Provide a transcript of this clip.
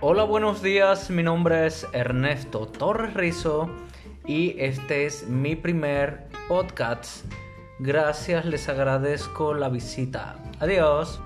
Hola, buenos días. Mi nombre es Ernesto Torres Rizo y este es mi primer podcast. Gracias, les agradezco la visita. Adiós.